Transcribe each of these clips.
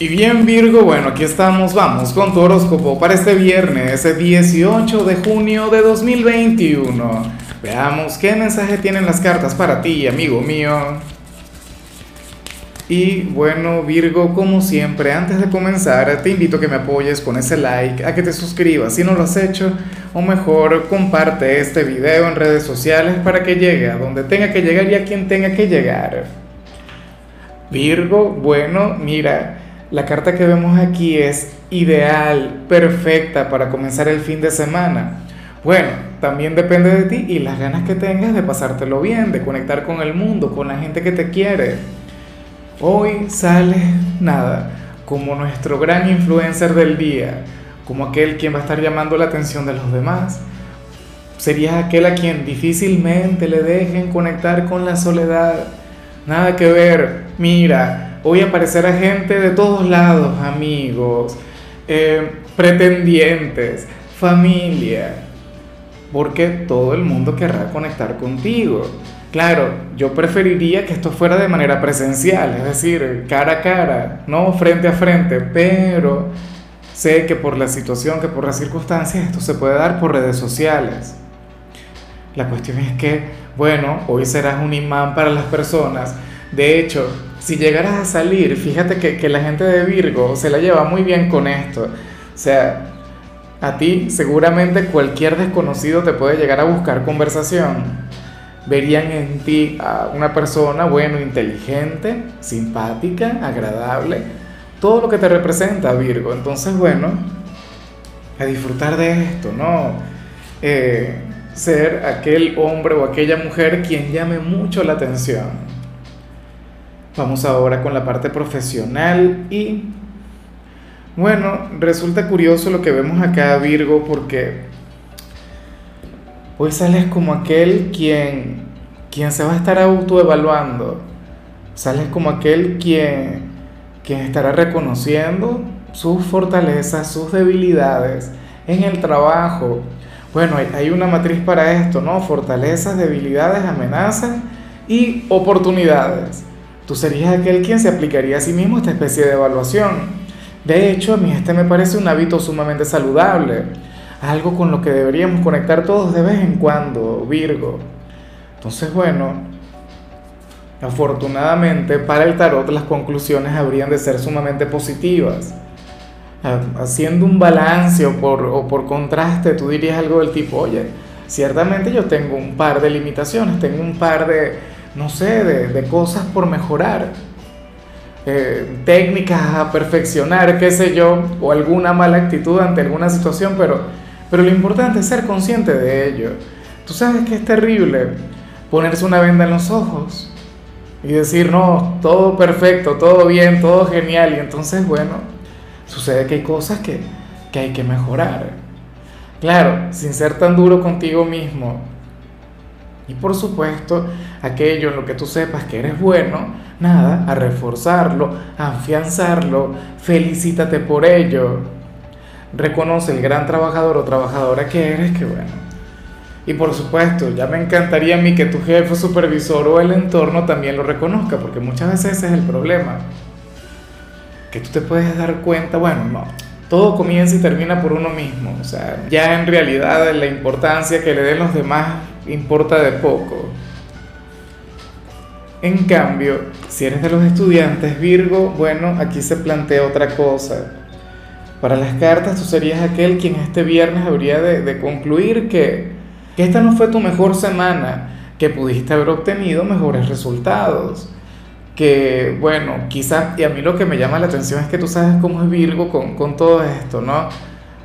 Y bien Virgo, bueno, aquí estamos, vamos con tu horóscopo para este viernes, ese 18 de junio de 2021. Veamos qué mensaje tienen las cartas para ti, amigo mío. Y bueno Virgo, como siempre, antes de comenzar, te invito a que me apoyes con ese like, a que te suscribas si no lo has hecho, o mejor comparte este video en redes sociales para que llegue a donde tenga que llegar y a quien tenga que llegar. Virgo, bueno, mira. La carta que vemos aquí es ideal, perfecta para comenzar el fin de semana. Bueno, también depende de ti y las ganas que tengas de pasártelo bien, de conectar con el mundo, con la gente que te quiere. Hoy sale nada, como nuestro gran influencer del día, como aquel quien va a estar llamando la atención de los demás. Serías aquel a quien difícilmente le dejen conectar con la soledad. Nada que ver, mira, Hoy aparecerá gente de todos lados, amigos, eh, pretendientes, familia, porque todo el mundo querrá conectar contigo. Claro, yo preferiría que esto fuera de manera presencial, es decir, cara a cara, no frente a frente, pero sé que por la situación, que por las circunstancias, esto se puede dar por redes sociales. La cuestión es que, bueno, hoy serás un imán para las personas. De hecho, si llegaras a salir, fíjate que, la gente de Virgo se la lleva muy bien con esto. O sea, a ti seguramente cualquier desconocido te puede llegar a buscar conversación. Verían en ti a una persona, bueno, inteligente, simpática, agradable, todo lo que te representa Virgo. Entonces, bueno, a disfrutar de esto, ¿no? Eh, ser aquel hombre o aquella mujer quien llame mucho la atención. Vamos ahora con la parte profesional y bueno, resulta curioso lo que vemos acá Virgo porque hoy sales como aquel quien, quien se va a estar autoevaluando, sales como aquel quien, quien estará reconociendo sus fortalezas, sus debilidades en el trabajo. Bueno, hay una matriz para esto, ¿no? Fortalezas, debilidades, amenazas y oportunidades. Tú serías aquel quien se aplicaría a sí mismo esta especie de evaluación. De hecho, a mí este me parece un hábito sumamente saludable, algo con lo que deberíamos conectar todos de vez en cuando, Virgo. Entonces, bueno, afortunadamente para el tarot las conclusiones habrían de ser sumamente positivas. Haciendo un balance o por, o por contraste, tú dirías algo del tipo, oye, ciertamente yo tengo un par de limitaciones, tengo un par de no sé, de, cosas por mejorar, eh, técnicas a perfeccionar, qué sé yo, o alguna mala actitud ante alguna situación, pero, pero lo importante es ser consciente de ello. Tú sabes que es terrible ponerse una venda en los ojos y decir, no, todo perfecto, todo bien, todo genial, y entonces, bueno, sucede que hay cosas que, que hay que mejorar. Claro, sin ser tan duro contigo mismo, y por supuesto, aquello en lo que tú sepas que eres bueno, nada, a reforzarlo, a afianzarlo, felicítate por ello. Reconoce el gran trabajador o trabajadora que eres, que bueno. Y por supuesto, ya me encantaría a mí que tu jefe, supervisor o el entorno también lo reconozca, porque muchas veces ese es el problema. Que tú te puedes dar cuenta, bueno, no, todo comienza y termina por uno mismo. O sea, ya en realidad la importancia que le den los demás importa de poco. En cambio, si eres de los estudiantes Virgo, bueno, aquí se plantea otra cosa. Para las cartas tú serías aquel quien este viernes habría de, concluir que, que esta no fue tu mejor semana, que pudiste haber obtenido mejores resultados que bueno, quizás, y a mí lo que me llama la atención es que tú sabes cómo es Virgo con, con todo esto, ¿no?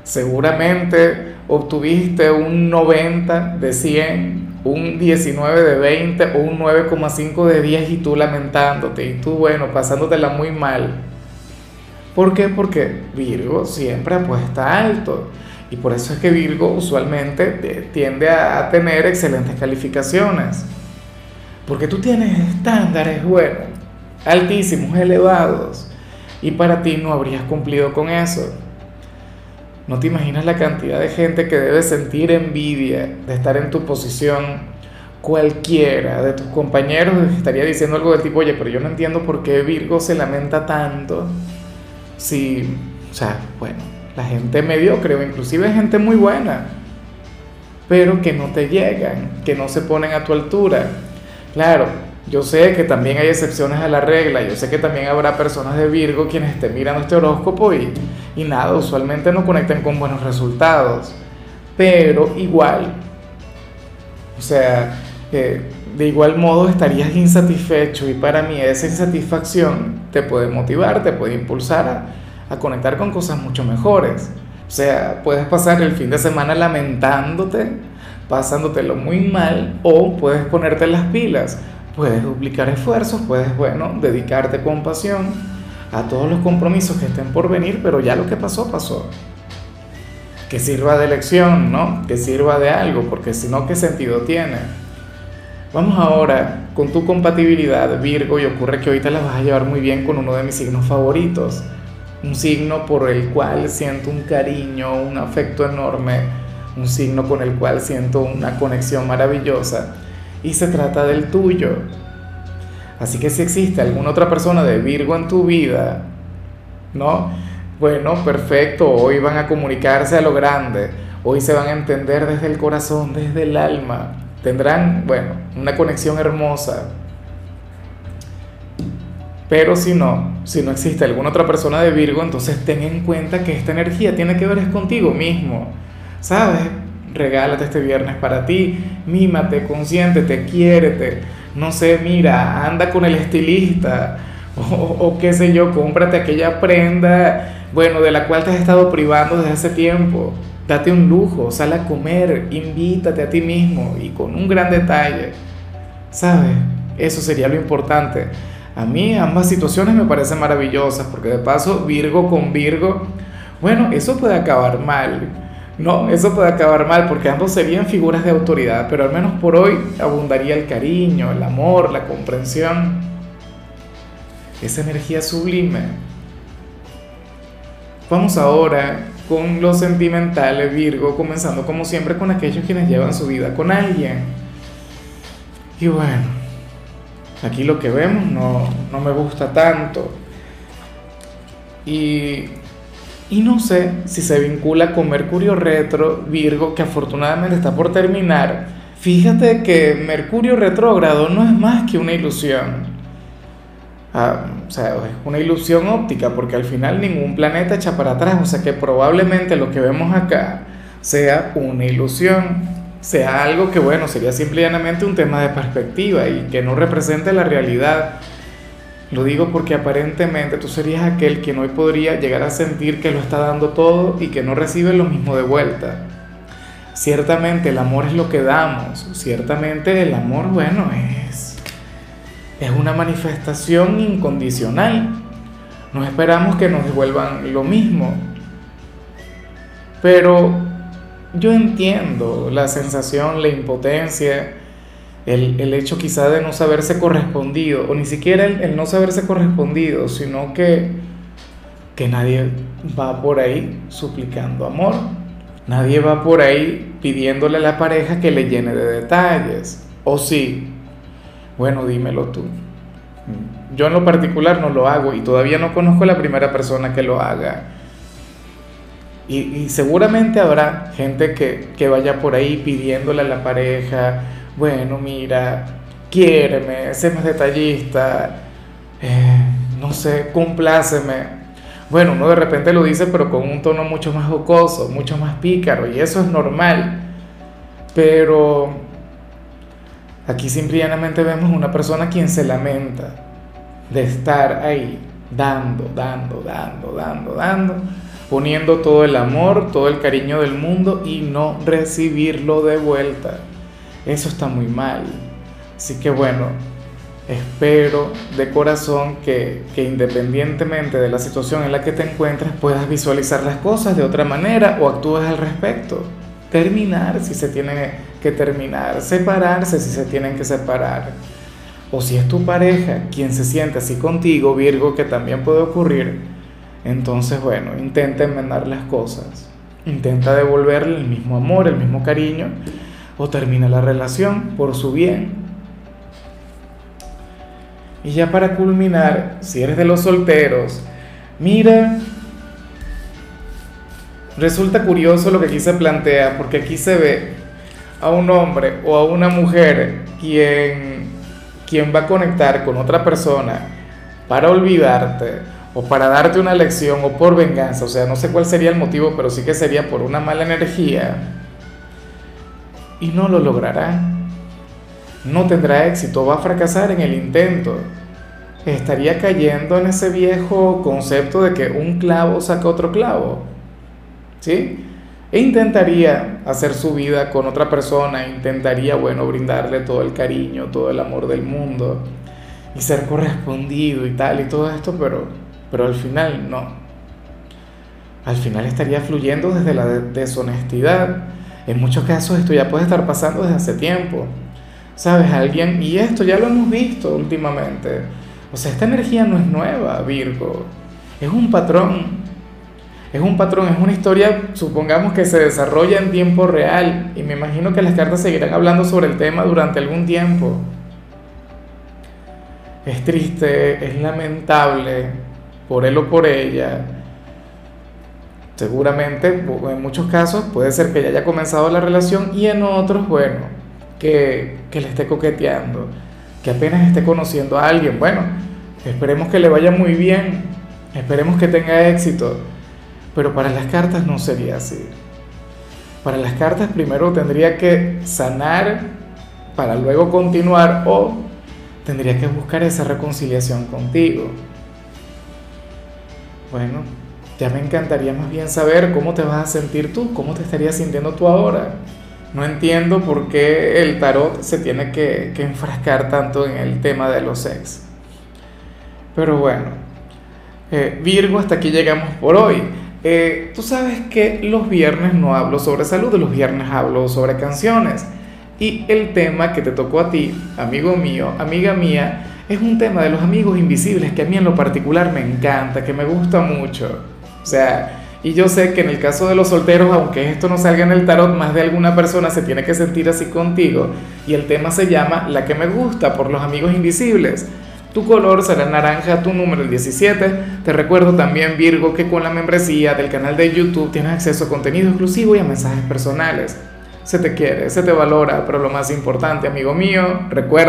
Seguramente obtuviste un 90 de 100, un 19 de 20 o un 9,5 de 10 y tú lamentándote y tú, bueno, pasándotela muy mal. ¿Por qué? Porque Virgo siempre apuesta alto. Y por eso es que Virgo usualmente tiende a tener excelentes calificaciones. Porque tú tienes estándares buenos altísimos, elevados, y para ti no habrías cumplido con eso. No te imaginas la cantidad de gente que debe sentir envidia de estar en tu posición. Cualquiera de tus compañeros estaría diciendo algo del tipo, oye, pero yo no entiendo por qué Virgo se lamenta tanto. si, o sea, bueno, la gente mediocre o inclusive gente muy buena, pero que no te llegan, que no se ponen a tu altura. Claro, yo sé que también hay excepciones a la regla, yo sé que también habrá personas de Virgo quienes te miran este horóscopo y, y nada, usualmente no conectan con buenos resultados, pero igual, o sea, eh, de igual modo estarías insatisfecho y para mí esa insatisfacción te puede motivar, te puede impulsar a, a conectar con cosas mucho mejores. O sea, puedes pasar el fin de semana lamentándote, pasándotelo muy mal, o puedes ponerte las pilas, puedes duplicar esfuerzos, puedes, bueno, dedicarte con pasión a todos los compromisos que estén por venir, pero ya lo que pasó, pasó. Que sirva de lección, ¿no? Que sirva de algo, porque si no, ¿qué sentido tiene? Vamos ahora con tu compatibilidad, Virgo, y ocurre que ahorita la vas a llevar muy bien con uno de mis signos favoritos. Un signo por el cual siento un cariño, un afecto enorme, un signo con el cual siento una conexión maravillosa. Y se trata del tuyo. Así que si existe alguna otra persona de Virgo en tu vida, ¿no? Bueno, perfecto, hoy van a comunicarse a lo grande, hoy se van a entender desde el corazón, desde el alma tendrán, bueno, una conexión hermosa. Pero si no, si no existe alguna otra persona de Virgo, entonces ten en cuenta que esta energía tiene que ver es contigo mismo. ¿Sabes? Regálate este viernes para ti, mímate, consiéntete, quiérete. No sé, mira, anda con el estilista. O, qué sé yo, cómprate aquella prenda, bueno, de la cual te has estado privando desde hace tiempo. Date un lujo, sal a comer, invítate a ti mismo y con un gran detalle. ¿Sabes? Eso sería lo importante. A mí ambas situaciones me parecen maravillosas porque de paso Virgo con Virgo, bueno, eso puede acabar mal. No, eso puede acabar mal porque ambos serían figuras de autoridad, pero al menos por hoy abundaría el cariño, el amor, la comprensión. Esa energía sublime. Vamos ahora con lo sentimental, Virgo, comenzando como siempre con aquellos quienes llevan su vida con alguien. Y bueno, aquí lo que vemos no, no me gusta tanto. Y, y no sé si se vincula con Mercurio retro, Virgo, que afortunadamente está por terminar. Fíjate que Mercurio retrógrado no es más que una ilusión. Ah, o sea, es una ilusión óptica porque al final ningún planeta echa para atrás, o sea que probablemente lo que vemos acá sea una ilusión, sea algo que bueno, sería simplemente un tema de perspectiva y que no represente la realidad. Lo digo porque aparentemente tú serías aquel quien hoy podría llegar a sentir que lo está dando todo y que no recibe lo mismo de vuelta. Ciertamente el amor es lo que damos, ciertamente el amor, bueno, es es una manifestación incondicional. No esperamos que nos devuelvan lo mismo. Pero yo entiendo la sensación, la impotencia, el, hecho quizá de no saberse correspondido, o ni siquiera el, no saberse correspondido, sino que, que nadie va por ahí suplicando amor. Nadie va por ahí pidiéndole a la pareja que le llene de detalles. O sí, bueno, dímelo tú. Yo en lo particular no lo hago y todavía no conozco a la primera persona que lo haga. Y, seguramente habrá gente que, vaya por ahí pidiéndole a la pareja, bueno, mira, quiéreme, sé más detallista, eh, no sé, compláceme. Bueno, uno de repente lo dice, pero con un tono mucho más jocoso, mucho más pícaro, y eso es normal. Pero Aquí simplemente vemos una persona quien se lamenta de estar ahí, dando, dando, dando, dando, dando, poniendo todo el amor, todo el cariño del mundo y no recibirlo de vuelta. Eso está muy mal. Así que bueno, espero de corazón que, que, independientemente de la situación en la que te encuentres puedas visualizar las cosas de otra manera o actúes al respecto terminar si se tiene que terminar, separarse si se tienen que separar. O si es tu pareja quien se siente así contigo, Virgo, que también puede ocurrir, entonces bueno, intenta enmendar las cosas. Intenta devolverle el mismo amor, el mismo cariño, o termina la relación por su bien. Y ya para culminar, si eres de los solteros, mira, resulta curioso lo que aquí se plantea, porque aquí se ve a un hombre o a una mujer quien, quien va a conectar con otra persona para olvidarte o para darte una lección o por venganza, o sea, no sé cuál sería el motivo, pero sí que sería por una mala energía, y no lo logrará. No tendrá éxito, va a fracasar en el intento. Estaría cayendo en ese viejo concepto de que un clavo saca otro clavo. ¿Sí? E intentaría hacer su vida con otra persona, intentaría, bueno, brindarle todo el cariño, todo el amor del mundo y ser correspondido y tal y todo esto, pero, pero al final no. Al final estaría fluyendo desde la deshonestidad. En muchos casos esto ya puede estar pasando desde hace tiempo. ¿Sabes? Alguien, y esto ya lo hemos visto últimamente. O sea, esta energía no es nueva, Virgo. Es un patrón. Es un patrón, es una historia, supongamos que se desarrolla en tiempo real. Y me imagino que las cartas seguirán hablando sobre el tema durante algún tiempo. Es triste, es lamentable por él o por ella. Seguramente, en muchos casos, puede ser que ya haya comenzado la relación y en otros, bueno, que, que le esté coqueteando, que apenas esté conociendo a alguien. Bueno, esperemos que le vaya muy bien, esperemos que tenga éxito, pero para las cartas no sería así. Para las cartas primero tendría que sanar para luego continuar o tendría que buscar esa reconciliación contigo. Bueno, ya me encantaría más bien saber cómo te vas a sentir tú, cómo te estarías sintiendo tú ahora. No entiendo por qué el tarot se tiene que, enfrascar tanto en el tema de los ex. Pero bueno, eh, Virgo, hasta aquí llegamos por hoy. Eh, tú sabes que los viernes no hablo sobre salud, los viernes hablo sobre canciones. Y el tema que te tocó a ti, amigo mío, amiga mía, es un tema de los amigos invisibles que a mí en lo particular me encanta, que me gusta mucho. O sea, y yo sé que en el caso de los solteros, aunque esto no salga en el tarot, más de alguna persona se tiene que sentir así contigo. Y el tema se llama La que me gusta por los amigos invisibles. Tu color será naranja, tu número el 17. Te recuerdo también, Virgo, que con la membresía del canal de YouTube tienes acceso a contenido exclusivo y a mensajes personales se te quiere, se te valora, pero lo más importante, amigo mío, recuerda